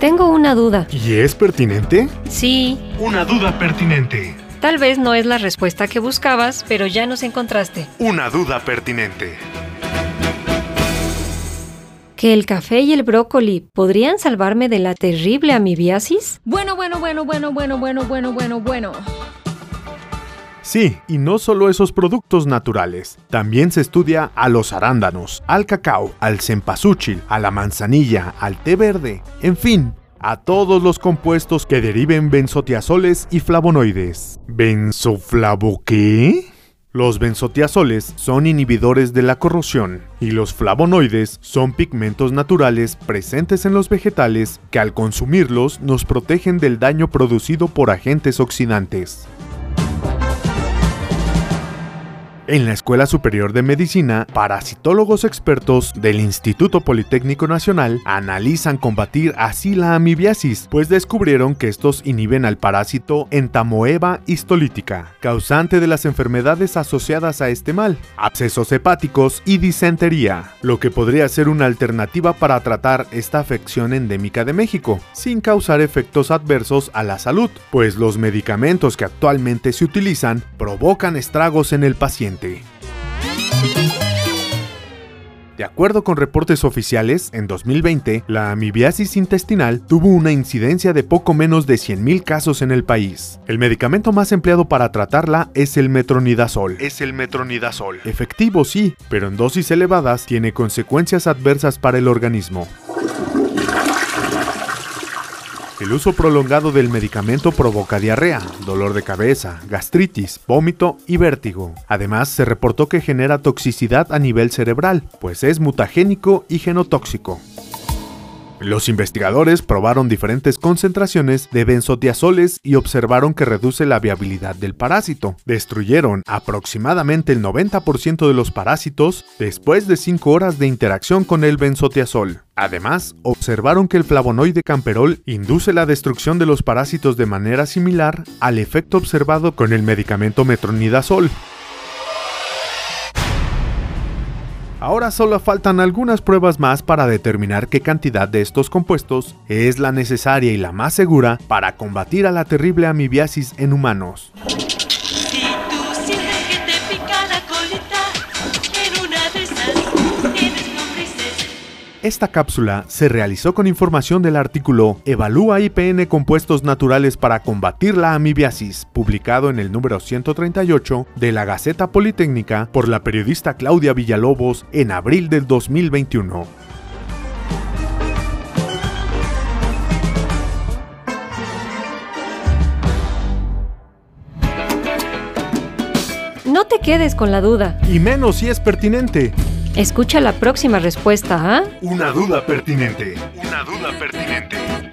Tengo una duda. ¿Y es pertinente? Sí, Una duda pertinente. tal vez no es la respuesta que buscabas, pero ya nos encontraste. Una duda pertinente. ¿Que el café y el brócoli podrían salvarme de la terrible amibiasis? Bueno, bueno, bueno, bueno, bueno, bueno, bueno, bueno, bueno. Sí, y no solo esos productos naturales. También se estudia a los arándanos, al cacao, al cempasúchil, a la manzanilla, al té verde, en fin, a todos los compuestos que deriven benzotiazoles y flavonoides. ¿Benzoflavo qué? Los benzotiazoles son inhibidores de la corrosión y los flavonoides son pigmentos naturales presentes en los vegetales que al consumirlos nos protegen del daño producido por agentes oxidantes. En la Escuela Superior de Medicina, parasitólogos expertos del Instituto Politécnico Nacional analizan combatir así la amibiasis, pues descubrieron que estos inhiben al parásito Entamoeba histolítica, causante de las enfermedades asociadas a este mal, abscesos hepáticos y disentería, lo que podría ser una alternativa para tratar esta afección endémica de México, sin causar efectos adversos a la salud, pues los medicamentos que actualmente se utilizan provocan estragos en el paciente. De acuerdo con reportes oficiales, en 2020, la amibiasis intestinal tuvo una incidencia de poco menos de 100.000 casos en el país. El medicamento más empleado para tratarla es el metronidazol. Es el metronidazol. Efectivo sí, pero en dosis elevadas tiene consecuencias adversas para el organismo. El uso prolongado del medicamento provoca diarrea, dolor de cabeza, gastritis, vómito y vértigo. Además, se reportó que genera toxicidad a nivel cerebral, pues es mutagénico y genotóxico. Los investigadores probaron diferentes concentraciones de benzotiazoles y observaron que reduce la viabilidad del parásito. Destruyeron aproximadamente el 90% de los parásitos después de 5 horas de interacción con el benzotiazol. Además, observaron que el flavonoide camperol induce la destrucción de los parásitos de manera similar al efecto observado con el medicamento metronidazol. Ahora solo faltan algunas pruebas más para determinar qué cantidad de estos compuestos es la necesaria y la más segura para combatir a la terrible amibiasis en humanos. Esta cápsula se realizó con información del artículo Evalúa IPN compuestos naturales para combatir la amibiasis, publicado en el número 138 de la Gaceta Politécnica por la periodista Claudia Villalobos en abril del 2021. No te quedes con la duda. Y menos si es pertinente. Escucha la próxima respuesta, ¿ah? Una duda pertinente. Una duda pertinente.